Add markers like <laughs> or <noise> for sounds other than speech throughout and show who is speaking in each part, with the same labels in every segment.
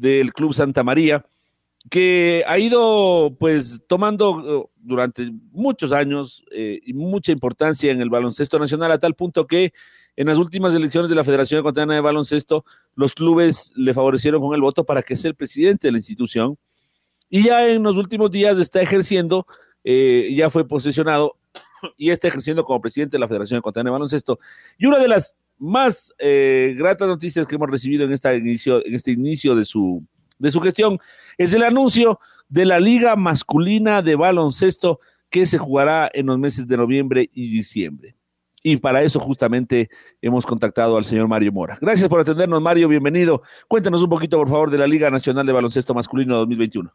Speaker 1: del Club Santa María, que ha ido pues tomando uh, durante muchos años eh, mucha importancia en el baloncesto nacional a tal punto que en las últimas elecciones de la Federación Ecuatoriana de Baloncesto los clubes le favorecieron con el voto para que sea el presidente de la institución y ya en los últimos días está ejerciendo, eh, ya fue posesionado y está ejerciendo como presidente de la Federación Ecuatoriana de Baloncesto. Y una de las más eh, gratas noticias que hemos recibido en, esta inicio, en este inicio de su, de su gestión es el anuncio de la Liga Masculina de Baloncesto que se jugará en los meses de noviembre y diciembre. Y para eso justamente hemos contactado al señor Mario Mora. Gracias por atendernos, Mario, bienvenido. Cuéntanos un poquito, por favor, de la Liga Nacional de Baloncesto Masculino 2021.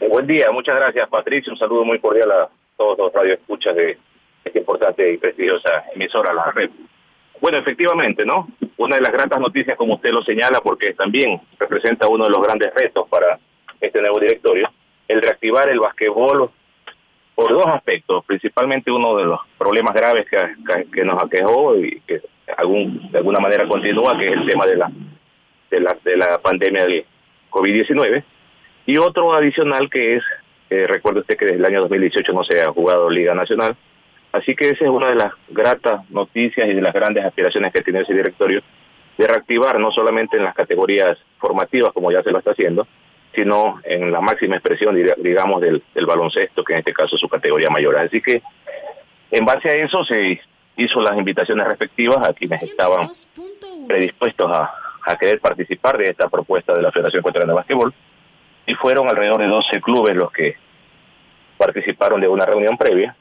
Speaker 2: Eh, buen día, muchas gracias, Patricio. Un saludo muy cordial a todos los radioescuchas de esta importante y prestigiosa emisora, la red. Bueno, efectivamente, ¿no? Una de las grandes noticias, como usted lo señala, porque también representa uno de los grandes retos para este nuevo directorio, el reactivar el basquetbol por dos aspectos, principalmente uno de los problemas graves que, nos aquejó y que algún, de alguna manera continúa, que es el tema de la, de la, de la pandemia del COVID-19, y otro adicional que es, eh, recuerde usted que desde el año 2018 no se ha jugado Liga Nacional, Así que esa es una de las gratas noticias y de las grandes aspiraciones que tiene ese directorio de reactivar no solamente en las categorías formativas como ya se lo está haciendo, sino en la máxima expresión, digamos, del, baloncesto, que en este caso es su categoría mayor. Así que en base a eso se hizo las invitaciones respectivas a quienes estaban predispuestos a, a querer participar de esta propuesta de la Federación Ecuatoriana de Básquetbol y fueron alrededor de 12 clubes los que participaron de una reunión previa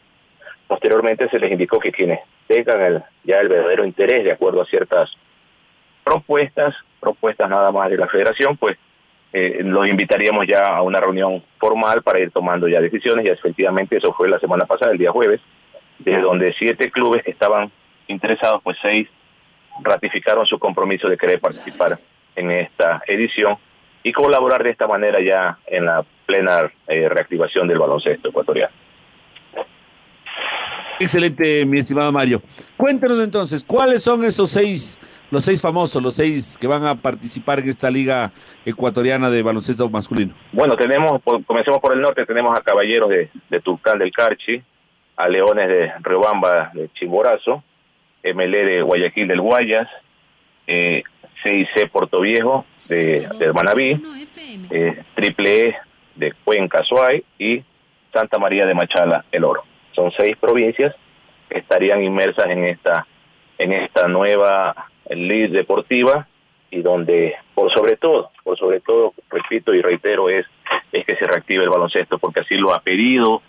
Speaker 2: Posteriormente se les indicó que quienes tengan el, ya el verdadero interés de acuerdo a ciertas propuestas, propuestas nada más de la federación, pues eh, los invitaríamos ya a una reunión formal para ir tomando ya decisiones y efectivamente eso fue la semana pasada, el día jueves, de donde siete clubes que estaban interesados, pues seis ratificaron su compromiso de querer participar en esta edición y colaborar de esta manera ya en la plena eh, reactivación del baloncesto ecuatoriano.
Speaker 1: Excelente, mi estimado Mario. Cuéntanos entonces, ¿cuáles son esos seis, los seis famosos, los seis que van a participar en esta liga ecuatoriana de baloncesto masculino?
Speaker 2: Bueno, tenemos, comencemos por el norte, tenemos a Caballeros de, de Tulcán del Carchi, a Leones de Riobamba de Chimborazo, MLE de Guayaquil del Guayas, eh, CIC Puerto Viejo de, de Manaví, eh, Triple E de Cuenca Suay y Santa María de Machala, El Oro son seis provincias que estarían inmersas en esta en esta nueva ley deportiva y donde por sobre todo, por sobre todo, repito y reitero, es, es que se reactive el baloncesto, porque así lo ha pedido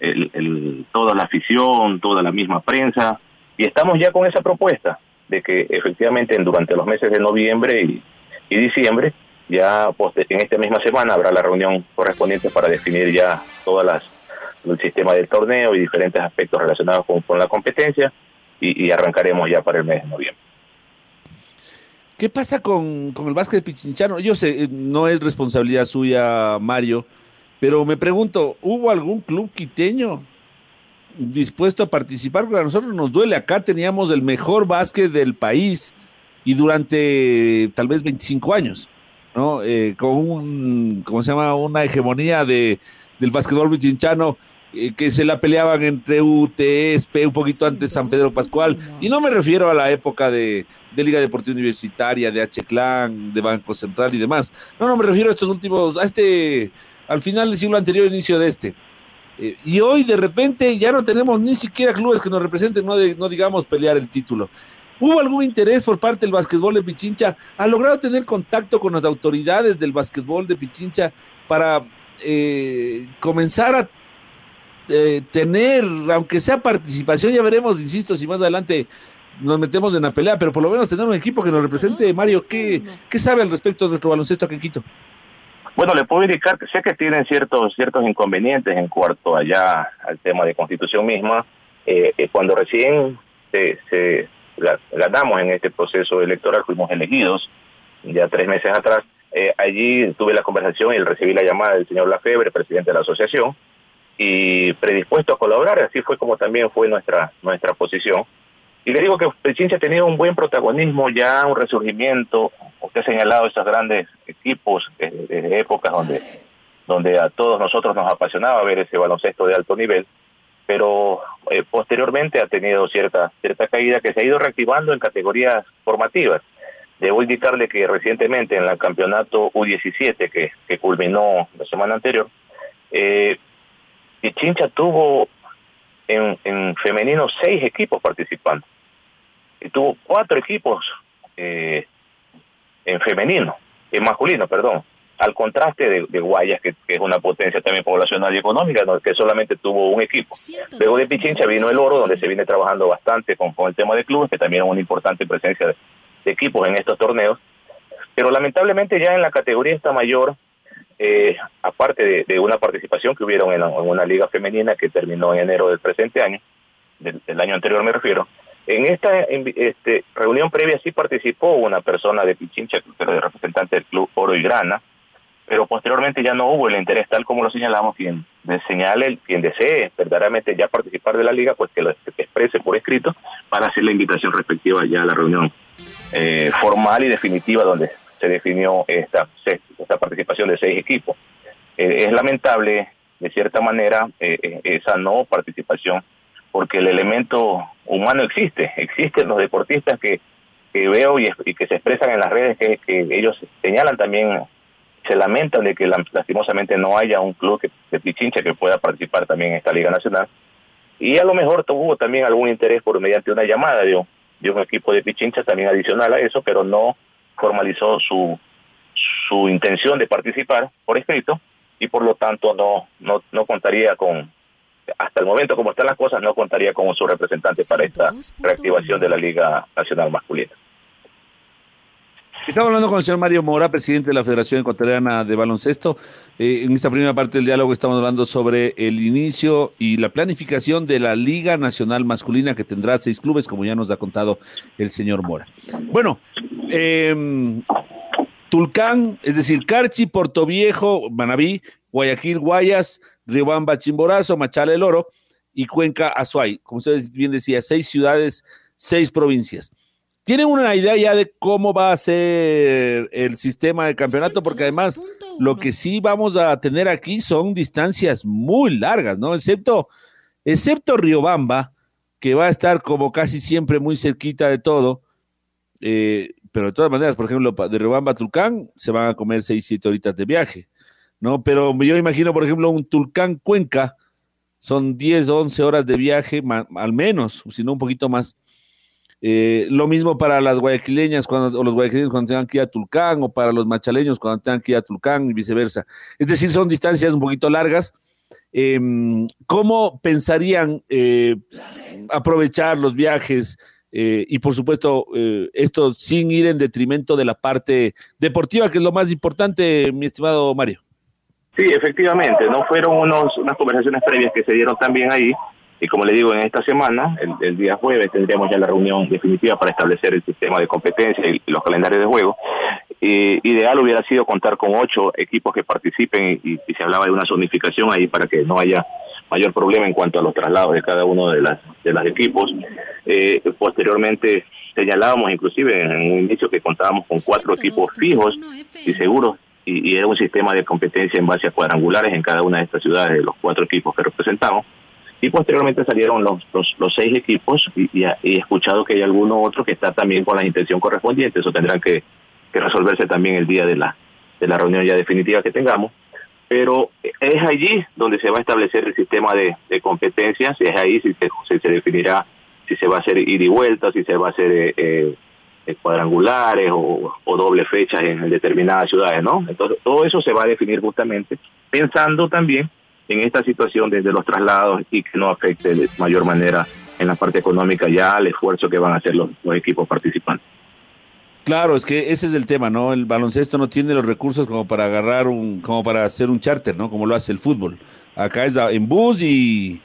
Speaker 2: el, toda la afición, toda la misma prensa, y estamos ya con esa propuesta de que efectivamente durante los meses de noviembre y, y diciembre, ya en esta misma semana habrá la reunión correspondiente para definir ya todas las el sistema del torneo y diferentes aspectos relacionados con, la competencia y, arrancaremos ya para el mes de noviembre.
Speaker 1: ¿Qué pasa con, con el básquet pichinchano? Yo sé, eh, no es responsabilidad suya, Mario, pero me pregunto, ¿hubo algún club quiteño dispuesto a participar? Porque a nosotros nos duele, acá teníamos el mejor básquet del país y durante tal vez 25 años, ¿no? Eh, con un, ¿cómo se llama? Una hegemonía de, del básquetbol pichinchano eh, que se la peleaban entre UTSP, un poquito antes San Pedro Pascual, y no me refiero a la época de, Liga Deportiva Universitaria, de H-Clan, de Banco Central y demás. No, no, me refiero a estos últimos, a este, al final del siglo anterior, inicio de este. Eh, y hoy de repente ya no tenemos ni siquiera clubes que nos representen, no, no digamos pelear el título. ¿Hubo algún interés por parte del básquetbol de Pichincha? ¿Ha logrado tener contacto con las autoridades del básquetbol de Pichincha para eh, comenzar a eh, tener, aunque sea participación, ya veremos, insisto, si más adelante nos metemos en la pelea, pero por lo menos tener un equipo que nos represente. Mario, ¿qué, qué sabe al respecto de nuestro baloncesto aquí en Quito?
Speaker 2: Bueno, le puedo indicar que sé que tienen ciertos ciertos inconvenientes en cuanto allá al tema de constitución misma. Eh, eh cuando recién se, se ganamos en este proceso electoral, fuimos elegidos ya tres meses atrás. Eh, allí tuve la conversación y recibí la llamada del señor Lafebre, presidente de la asociación, y predispuesto a colaborar. Así fue como también fue nuestra nuestra posición. Y le digo que Pichincha ha tenido un buen protagonismo, ya un resurgimiento. Usted ha señalado esos grandes equipos de, épocas donde, donde a todos nosotros nos apasionaba ver ese baloncesto de alto nivel, pero eh, posteriormente ha tenido cierta, cierta caída que se ha ido reactivando en categorías formativas. Debo indicarle que recientemente en el campeonato U17 que, que culminó la semana anterior, eh, Pichincha tuvo en, en femenino seis equipos participando y tuvo cuatro equipos eh, en femenino, en masculino, perdón, al contraste de, Guayas, que, es una potencia también poblacional y económica, que solamente tuvo un equipo. Luego de Pichincha vino el Oro, donde se viene trabajando bastante con, con el tema de clubes, que también es una importante presencia de, equipos en estos torneos. Pero lamentablemente ya en la categoría esta mayor, eh, aparte de, una participación que hubieron en, una liga femenina que terminó en enero del presente año, del año anterior me refiero, en esta este, reunión previa sí participó una persona de Pichincha, que era representante del club Oro y Grana, pero posteriormente ya no hubo el interés, tal como lo señalamos, quien señale, quien desee verdaderamente ya participar de la liga, pues que lo exprese por escrito para hacer la invitación respectiva ya a la reunión eh, formal y definitiva donde se definió esta, esta participación de seis equipos. Eh, es lamentable, de cierta manera, eh, esa no participación porque el elemento humano existe, <laughs> existen los deportistas que, que veo y, que se expresan en las redes, que, ellos señalan también, se lamentan de que lastimosamente no haya un club que, de Pichincha que pueda participar también en esta Liga Nacional. Y a lo mejor tuvo también algún interés por mediante una llamada de un equipo de Pichincha también adicional a eso, pero no formalizó su, su intención de participar por escrito y por lo tanto no, no, no contaría con, hasta el momento como están las cosas, no contaría con su representante para esta reactivación de la Liga Nacional Masculina.
Speaker 1: Estamos hablando con el señor Mario Mora, presidente de la Federación Ecuatoriana de Baloncesto. Eh, en esta primera parte del diálogo estamos hablando sobre el inicio y la planificación de la Liga Nacional Masculina que tendrá seis clubes, como ya nos ha contado el señor Mora. Bueno, em, Tulcán, es decir, Carchi, Portoviejo, Manabí, Guayaquil, Guayas, Riobamba, Chimborazo, Machala, El Oro y Cuenca, Azuay. Como usted bien decía, seis ciudades, seis provincias. ¿Tienen una idea ya de cómo va a ser el sistema de campeonato? Porque además lo que sí vamos a tener aquí son distancias muy largas, ¿no? Excepto, excepto Riobamba, que va a estar como casi siempre muy cerquita de todo. Eh, pero de todas maneras, por ejemplo, de Riobamba a Tulcán se van a comer seis, siete horitas de viaje. ¿no? Pero yo imagino, por ejemplo, un Tulcán Cuenca, son 10 o 11 horas de viaje, al menos, si no un poquito más. Eh, lo mismo para las guayaquileñas cuando, o los guayaquileños cuando tengan que ir a Tulcán, o para los machaleños cuando tengan que ir a Tulcán y viceversa. Es decir, son distancias un poquito largas. Em, ¿Cómo pensarían eh, aprovechar los viajes? Eh, y por supuesto, esto sin ir en detrimento de la parte deportiva, que es lo más importante, mi estimado Mario.
Speaker 2: Sí, efectivamente, no fueron unos, unas conversaciones previas que se dieron también ahí, y como le digo, en esta semana, el, día jueves, tendríamos ya la reunión definitiva para establecer el sistema de competencia y los calendarios de juego. ideal hubiera sido contar con ocho equipos que participen y, se hablaba de una zonificación ahí para que no haya mayor problema en cuanto a los traslados de cada uno de las de los equipos. Eh, posteriormente señalábamos inclusive en un inicio que contábamos con cuatro equipos fijos y seguros y, era un sistema de competencia en base a cuadrangulares en cada una de estas ciudades de los cuatro equipos que representamos. Y posteriormente salieron los, los, seis equipos y, he escuchado que hay alguno otro que está también con la intención correspondiente. Eso tendrán que, resolverse también el día de la, de la reunión ya definitiva que tengamos. pero es allí donde se va a establecer el sistema de, competencias, es ahí si se, definirá si se va a hacer ida y vuelta, si se va a hacer eh, eh, cuadrangulares o, o doble fechas en determinadas ciudades, ¿no? Entonces, todo eso se va a definir justamente pensando también en esta situación desde los traslados y que no afecte de mayor manera en la parte económica ya al esfuerzo que van a hacer los, equipos participantes.
Speaker 1: Claro, es que ese es el tema, ¿no? El baloncesto no tiene los recursos como para agarrar un, como para hacer un charter, ¿no? Como lo hace el fútbol. Acá es en bus y,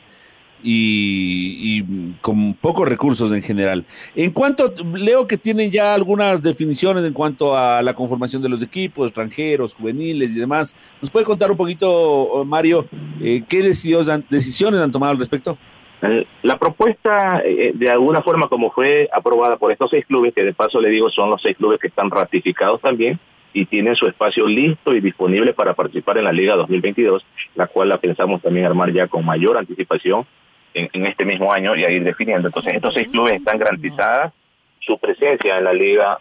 Speaker 1: y, con pocos recursos en general. En cuanto, leo que tienen ya algunas definiciones en cuanto a la conformación de los equipos, extranjeros, juveniles y demás. ¿Nos puede contar un poquito, Mario, eh, qué decisiones han tomado al respecto?
Speaker 2: Eh, la propuesta, eh, de alguna forma, como fue aprobada por estos seis clubes, que de paso le digo son los seis clubes que están ratificados también y tienen su espacio listo y disponible para participar en la Liga 2022, la cual la pensamos también armar ya con mayor anticipación en, este mismo año y a ir definiendo. Entonces, estos seis clubes están garantizadas su presencia en la Liga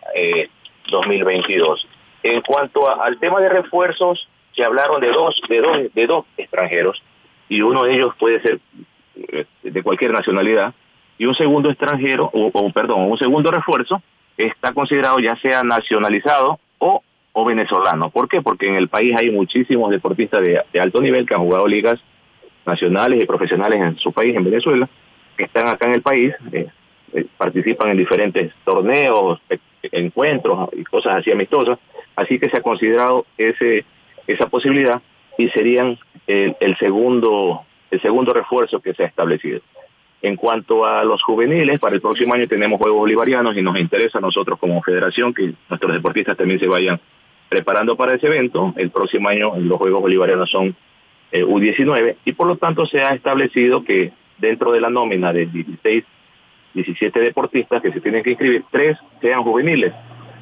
Speaker 2: 2022. Eh, en cuanto al tema de refuerzos, se hablaron de dos, de dos, de dos extranjeros y uno de ellos puede ser eh, de cualquier nacionalidad y un segundo extranjero o, perdón, un segundo refuerzo está considerado ya sea nacionalizado o, o venezolano. ¿Por qué? Porque en el país hay muchísimos deportistas de, de alto nivel que han jugado ligas nacionales y profesionales en su país, en Venezuela, que están acá en el país, eh, eh, participan en diferentes torneos, e, encuentros y cosas así amistosas, así que se ha considerado ese esa posibilidad y serían el, segundo el segundo refuerzo que se ha establecido. En cuanto a los juveniles, para el próximo año tenemos Juegos Bolivarianos y nos interesa a nosotros como federación que nuestros deportistas también se vayan preparando para ese evento. El próximo año los Juegos Bolivarianos son eh, U19 y por lo tanto se ha establecido que dentro de la nómina de 16, 17 deportistas que se tienen que inscribir, tres sean juveniles.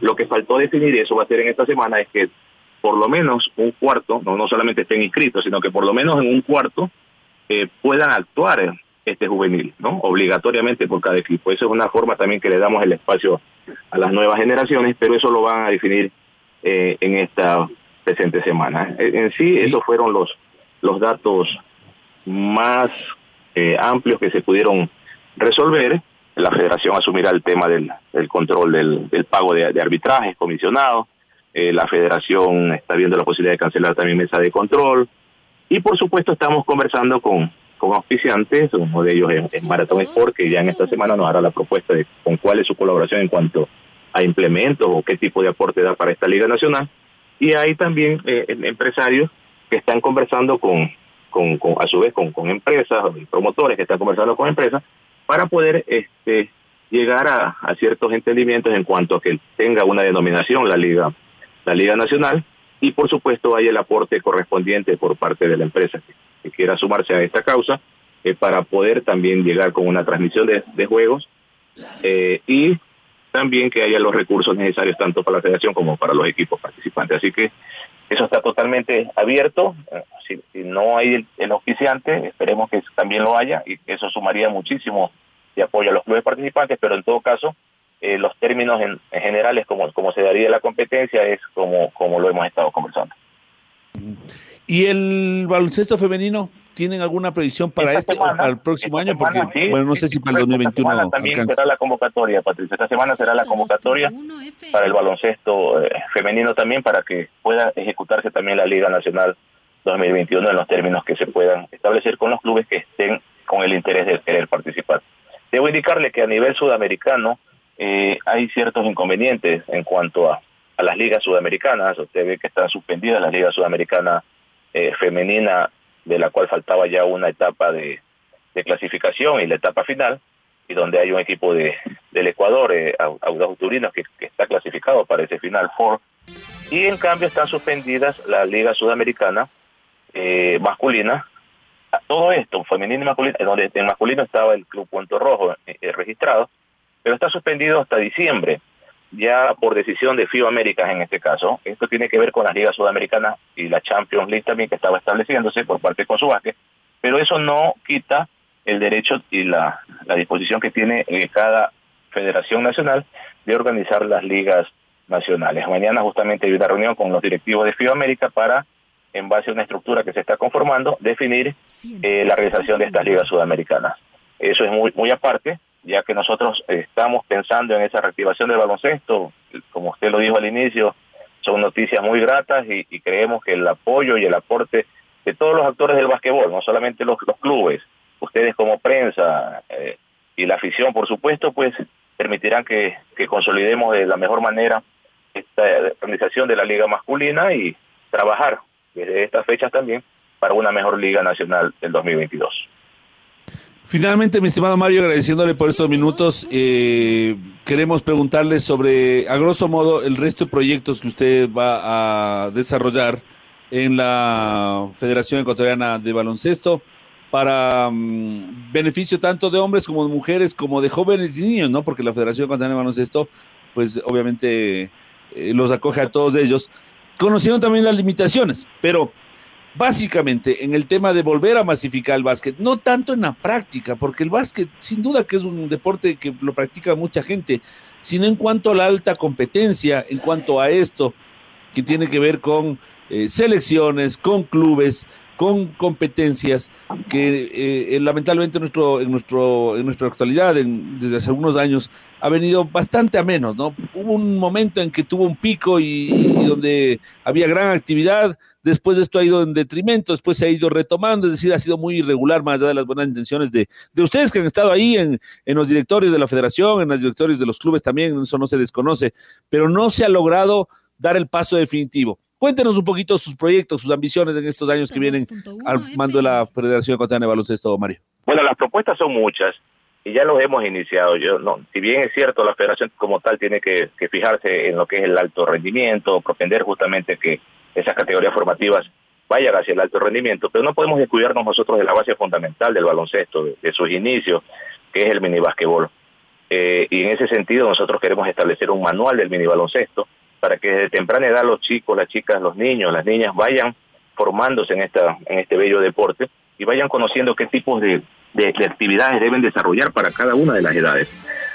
Speaker 2: Lo que faltó definir, y eso va a ser en esta semana, es que por lo menos un cuarto, no, no solamente estén inscritos, sino que por lo menos en un cuarto eh, puedan actuar este juvenil, ¿no? Obligatoriamente por cada equipo. Eso es una forma también que le damos el espacio a las nuevas generaciones, pero eso lo van a definir eh, en esta presente semana. En sí, esos fueron los los datos más eh, amplios que se pudieron resolver. La federación asumirá el tema del, control del, pago de, arbitrajes comisionados. Eh, la federación está viendo la posibilidad de cancelar también mesa de control. Y por supuesto estamos conversando con, con auspiciantes, uno de ellos es, Maratón Sport, que ya en esta semana nos hará la propuesta de con cuál es su colaboración en cuanto a implementos o qué tipo de aporte da para esta Liga Nacional. Y hay también eh, empresarios que están conversando con, con, a su vez con, con empresas promotores que están conversando con empresas para poder este llegar a, ciertos entendimientos en cuanto a que tenga una denominación la liga la liga nacional y por supuesto hay el aporte correspondiente por parte de la empresa que, quiera sumarse a esta causa eh, para poder también llegar con una transmisión de, de juegos eh, y también que haya los recursos necesarios tanto para la federación como para los equipos participantes. Así que eso está totalmente abierto. Si, no hay el, auspiciante, esperemos que también lo haya y eso sumaría muchísimo de apoyo a los clubes participantes, pero en todo caso, eh, los términos en, generales, como, como se daría la competencia, es como, como lo hemos estado conversando.
Speaker 1: ¿Y el baloncesto femenino? ¿Tienen alguna predicción para este para el próximo año? Porque, bueno, no sé si para el 2021.
Speaker 2: también será la convocatoria, Patricia. Esta semana será la convocatoria para el baloncesto eh, femenino también, para que pueda ejecutarse también la Liga Nacional 2021 en los términos que se puedan establecer con los clubes que estén con el interés de querer participar. Debo indicarle que a nivel sudamericano eh, hay ciertos inconvenientes en cuanto a, a las ligas sudamericanas. Usted ve que están suspendidas las ligas sudamericanas eh, femenina de la cual faltaba ya una etapa de, clasificación y la etapa final, y donde hay un equipo de, del Ecuador, eh, Turinos, que, está clasificado para ese final four, y en cambio están suspendidas la Liga Sudamericana eh, masculina, todo esto, femenino y masculino, donde en masculino estaba el Club Puerto Rojo eh, eh, registrado, pero está suspendido hasta diciembre ya por decisión de FIBA Américas en este caso. Esto tiene que ver con las ligas sudamericanas y la Champions League también que estaba estableciéndose por parte de Consubaque, pero eso no quita el derecho y la, disposición que tiene eh, cada federación nacional de organizar las ligas nacionales. Mañana justamente hay una reunión con los directivos de FIBA América para en base a una estructura que se está conformando, definir eh, la realización de estas ligas sudamericanas. Eso es muy, muy aparte, ya que nosotros estamos pensando en esa reactivación del baloncesto, como usted lo dijo al inicio, son noticias muy gratas y, creemos que el apoyo y el aporte de todos los actores del básquetbol, no solamente los, clubes, ustedes como prensa eh, y la afición, por supuesto, pues permitirán que consolidemos de la mejor manera esta organización de la liga masculina y trabajar desde estas fechas también para una mejor liga nacional del 2022.
Speaker 1: Finalmente, mi estimado Mario, agradeciéndole por estos minutos, eh, queremos preguntarle sobre, a grosso modo, el resto de proyectos que usted va a desarrollar en la Federación Ecuatoriana de Baloncesto para mm, beneficio tanto de hombres como de mujeres, como de jóvenes y niños, ¿no? Porque la Federación Ecuatoriana de Baloncesto, pues obviamente eh, los acoge a todos ellos, conociendo también las limitaciones, pero básicamente en el tema de volver a masificar el básquet, no tanto en la práctica, porque el básquet sin duda que es un deporte que lo practica mucha gente, sino en cuanto a la alta competencia, en cuanto a esto que tiene que ver con eh, selecciones, con clubes, con competencias que eh, lamentablemente en, nuestro, en, nuestro, en nuestra actualidad, desde hace algunos años, ha venido bastante a menos, ¿no? Hubo un momento en que tuvo un pico y, donde había gran actividad, después de esto ha ido en detrimento, después se ha ido retomando, es decir, ha sido muy irregular más allá de las buenas intenciones de, de ustedes que han estado ahí en, en los directorios de la federación, en los directorios de los clubes también, eso no se desconoce, pero no se ha logrado dar el paso definitivo. Cuéntenos un poquito sus proyectos, sus ambiciones en estos años que vienen al mando de la Federación Ecuatoriana de Baloncesto, Mario.
Speaker 2: Bueno, las propuestas son muchas y ya los hemos iniciado. Yo no, si bien es cierto, la Federación como tal tiene que, fijarse en lo que es el alto rendimiento, propender justamente que esas categorías formativas vayan hacia el alto rendimiento, pero no podemos descuidarnos nosotros de la base fundamental del baloncesto, de, sus inicios, que es el mini basquetbol. Eh, y en ese sentido nosotros queremos establecer un manual del mini baloncesto para que desde temprana edad los chicos, las chicas, los niños, las niñas vayan formándose en esta en este bello deporte y vayan conociendo qué tipos de, de, actividades deben desarrollar para cada una de las edades.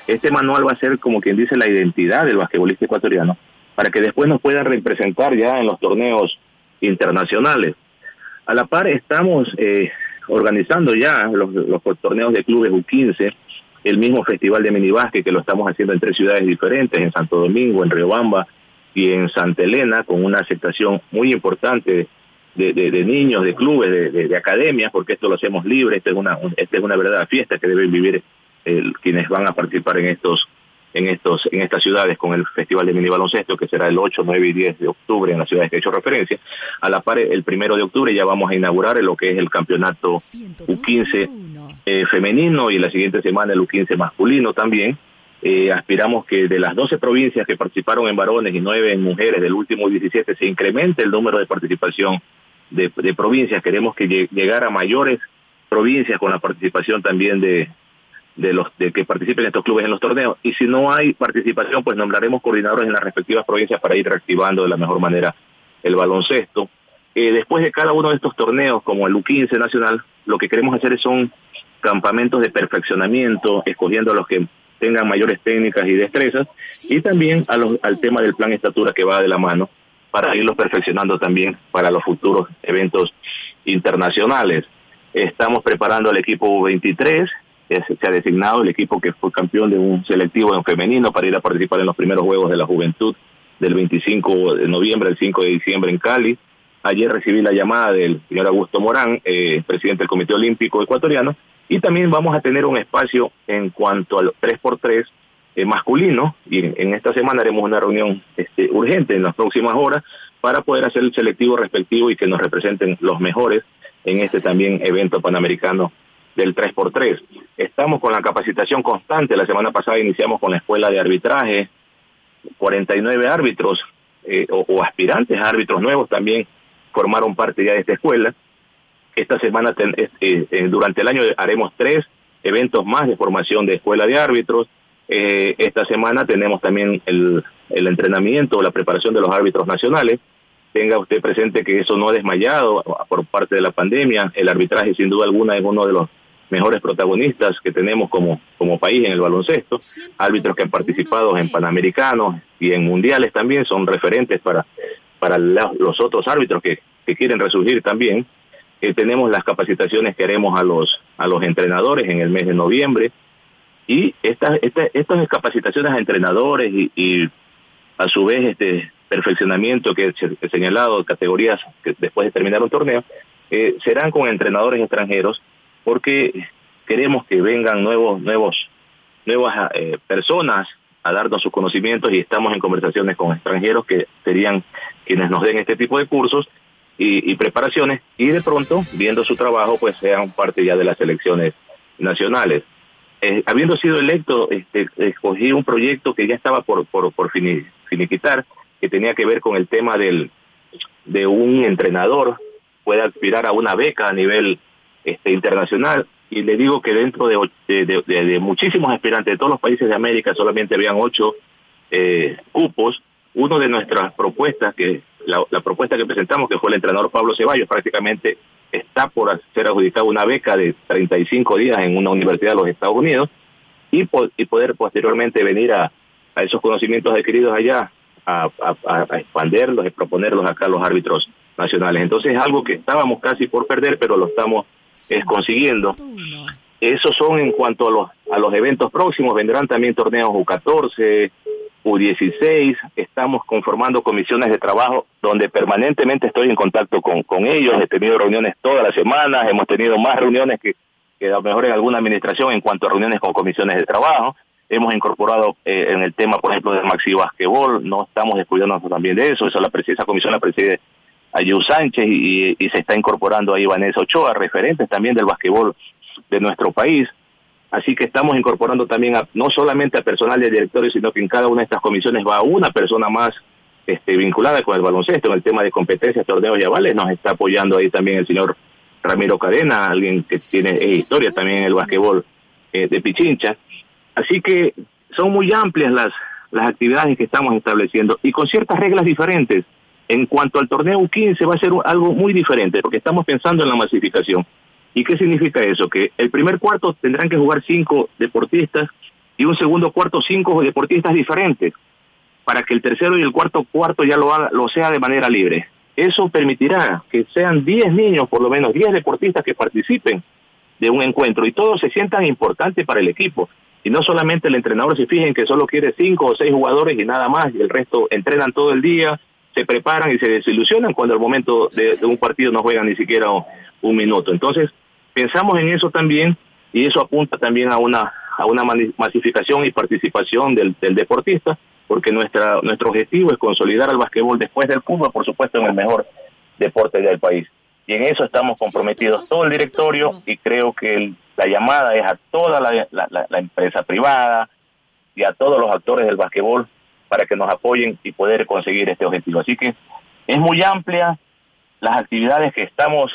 Speaker 2: Este manual va a ser como quien dice la identidad del basquetbolista ecuatoriano para que después nos puedan representar ya en los torneos internacionales. A la par estamos eh, organizando ya los, los torneos de clubes U15, el mismo festival de minibásquet que lo estamos haciendo en tres ciudades diferentes, en Santo Domingo, en Riobamba y en Santa Elena, con una aceptación muy importante de, de, niños, de clubes, de, de, academias, porque esto lo hacemos libre, esta es una, esta es una verdadera fiesta que deben vivir quienes van a participar en estos en estos en estas ciudades con el Festival de Mini Baloncesto que será el 8, 9 y 10 de octubre en las ciudades que he hecho referencia. A la par el primero de octubre ya vamos a inaugurar lo que es el campeonato U15 eh, femenino y la siguiente semana el U15 masculino también eh, aspiramos que de las 12 provincias que participaron en varones y 9 en mujeres del último 17 se incremente el número de participación de, provincias. Queremos que llegar a mayores provincias con la participación también de, de los de que participen estos clubes en los torneos. Y si no hay participación, pues nombraremos coordinadores en las respectivas provincias para ir reactivando de la mejor manera el baloncesto. Eh, después de cada uno de estos torneos, como el U15 nacional, lo que queremos hacer son campamentos de perfeccionamiento, escogiendo a los que tengan mayores técnicas y destrezas, y también a los, al tema del plan estatura que va de la mano para irlos perfeccionando también para los futuros eventos internacionales. Estamos preparando al equipo 23, se ha designado el equipo que fue campeón de un selectivo en femenino para ir a participar en los primeros Juegos de la Juventud del 25 de noviembre al 5 de diciembre en Cali. Ayer recibí la llamada del señor Augusto Morán, eh, presidente del Comité Olímpico Ecuatoriano, y también vamos a tener un espacio en cuanto al 3x3 eh, masculino, y en, esta semana haremos una reunión este, urgente en las próximas horas para poder hacer el selectivo respectivo y que nos representen los mejores en este también evento panamericano del 3x3. Estamos con la capacitación constante. La semana pasada iniciamos con la escuela de arbitraje, 49 árbitros eh, o, aspirantes a árbitros nuevos también formaron parte ya de esta escuela. Esta semana, eh, eh, durante el año, haremos tres eventos más de formación de escuela de árbitros. Eh, esta semana tenemos también el, el entrenamiento o la preparación de los árbitros nacionales. Tenga usted presente que eso no ha desmayado por parte de la pandemia. El arbitraje, sin duda alguna, es uno de los mejores protagonistas que tenemos como, país en el baloncesto. Árbitros que han participado en Panamericanos y en Mundiales también son referentes para, los otros árbitros que quieren resurgir también. Eh, tenemos las capacitaciones que haremos a los, a los entrenadores en el mes de noviembre. Y estas, estas, estas capacitaciones a entrenadores y, a su vez este perfeccionamiento que he señalado, categorías después de terminar un torneo, eh, serán con entrenadores extranjeros porque queremos que vengan nuevos, nuevos, nuevas eh, personas a darnos sus conocimientos y estamos en conversaciones con extranjeros que serían quienes nos den este tipo de cursos y, preparaciones y de pronto, viendo su trabajo, pues sean parte ya de las elecciones nacionales. Eh, habiendo sido electo, este, escogí un proyecto que ya estaba por, por, por finiquitar, que tenía que ver con el tema del, de un entrenador pueda aspirar a una beca a nivel este, internacional. Y le digo que dentro de, de, de, muchísimos aspirantes de todos los países de América, solamente habían ocho eh, cupos. Uno de nuestras propuestas, que la, la, propuesta que presentamos, que fue el entrenador Pablo Ceballos, prácticamente está por ser adjudicado una beca de 35 días en una universidad de los Estados Unidos y, y poder posteriormente venir a, a esos conocimientos adquiridos allá a, a, a, expanderlos y proponerlos acá a los árbitros nacionales. Entonces es algo que estábamos casi por perder, pero lo estamos es consiguiendo. Esos son en cuanto a los, a los eventos próximos, vendrán también torneos U14, U16, estamos conformando comisiones de trabajo donde permanentemente estoy en contacto con, con ellos, he tenido reuniones todas las semanas, hemos tenido más reuniones que, que a lo mejor en alguna administración en cuanto a reuniones con comisiones de trabajo, hemos incorporado eh, en el tema, por ejemplo, del maxi basquetbol, no estamos descuidándonos también de eso, eso la esa comisión la preside Ayu Sánchez y, y, se está incorporando ahí Vanessa Ochoa, referentes también del basquetbol de nuestro país. Así que estamos incorporando también a, no solamente a personal de directorio, sino que en cada una de estas comisiones va una persona más este, vinculada con el baloncesto en el tema de competencias, torneos y avales. Nos está apoyando ahí también el señor Ramiro Cadena, alguien que tiene historia también en el basquetbol eh, de Pichincha. Así que son muy amplias las, las actividades que estamos estableciendo y con ciertas reglas diferentes. En cuanto al torneo U15 va a ser algo muy diferente porque estamos pensando en la masificación. ¿Y qué significa eso? Que el primer cuarto tendrán que jugar cinco deportistas y un segundo cuarto cinco deportistas diferentes para que el tercero y el cuarto cuarto ya lo, haga, lo sea de manera libre. Eso permitirá que sean 10 niños, por lo menos 10 deportistas que participen de un encuentro y todos se sientan importantes para el equipo. Y no solamente el entrenador se fijen que solo quiere cinco o seis jugadores y nada más, y el resto entrenan todo el día, se preparan y se desilusionan cuando al momento de, un partido no juegan ni siquiera un, minuto. Entonces, pensamos en eso también y eso apunta también a una a una masificación y participación del, del deportista, porque nuestra nuestro objetivo es consolidar el basquetbol después del fútbol, por supuesto, en el mejor deporte del país. Y en eso estamos comprometidos todo el directorio y creo que la llamada es a toda la, la, la empresa privada y a todos los actores del basquetbol para que nos apoyen y poder conseguir este objetivo. Así que es muy amplia las actividades que estamos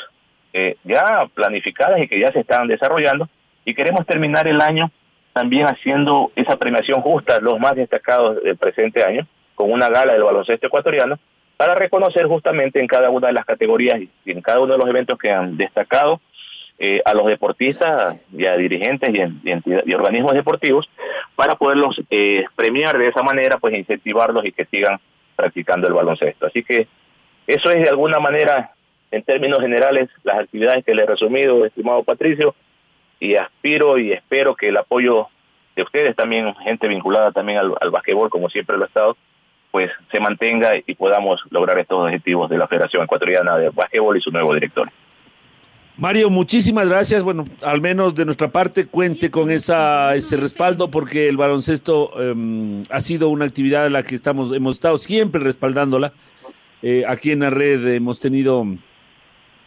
Speaker 2: eh, ya planificadas y que ya se están desarrollando y queremos terminar el año también haciendo esa premiación justa, los más destacados del presente año, con una gala del baloncesto ecuatoriano, para reconocer justamente en cada una de las categorías y en cada uno de los eventos que han destacado eh, a los deportistas y a dirigentes y, y, organismos deportivos para poderlos eh, premiar de esa manera, pues incentivarlos y que sigan practicando el baloncesto. Así que eso es de alguna manera, en términos generales, las actividades que le he resumido, estimado Patricio, y aspiro y espero que el apoyo de ustedes también, gente vinculada también al, al basquetbol, como siempre lo ha estado, pues se mantenga y podamos lograr estos objetivos de la Federación Ecuatoriana de Basquetbol y su nuevo director.
Speaker 1: Mario, muchísimas gracias. Bueno, al menos de nuestra parte cuente con esa, ese respaldo porque el baloncesto um, ha sido una actividad en la que estamos, hemos estado siempre respaldándola. Eh, aquí en la red hemos tenido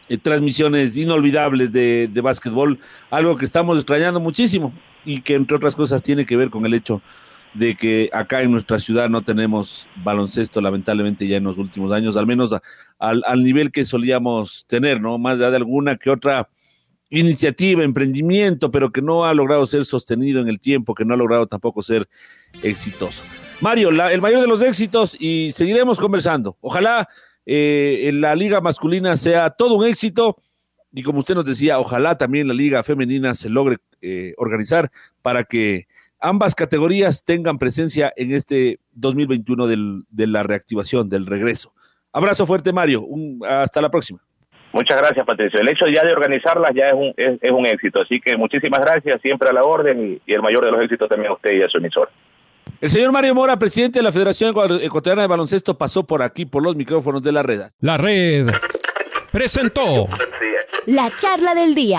Speaker 1: eh, transmisiones inolvidables de, de básquetbol, algo que estamos extrañando muchísimo y que entre otras cosas tiene que ver con el hecho de que acá en nuestra ciudad no tenemos baloncesto, lamentablemente, ya en los últimos años, al menos al, al, nivel que solíamos tener, ¿no? Más allá de alguna que otra iniciativa, emprendimiento, pero que no ha logrado ser sostenido en el tiempo, que no ha logrado tampoco ser exitoso. Mario, la, el mayor de los éxitos y seguiremos conversando. Ojalá eh, en la liga masculina sea todo un éxito y como usted nos decía, ojalá también la liga femenina se logre eh, organizar para que ambas categorías tengan presencia en este 2021 del, de la reactivación, del regreso Abrazo fuerte, Mario. Un, hasta la próxima.
Speaker 2: Muchas gracias, Patricio. El hecho ya de organizarlas ya es un, es, es un éxito. Así que muchísimas gracias, siempre a la orden y, y, el mayor de los éxitos también a usted y a su emisor.
Speaker 1: El señor Mario Mora, presidente de la Federación Ecuatoriana de Baloncesto, pasó por aquí, por los micrófonos de la red.
Speaker 3: La red presentó
Speaker 4: la charla del día.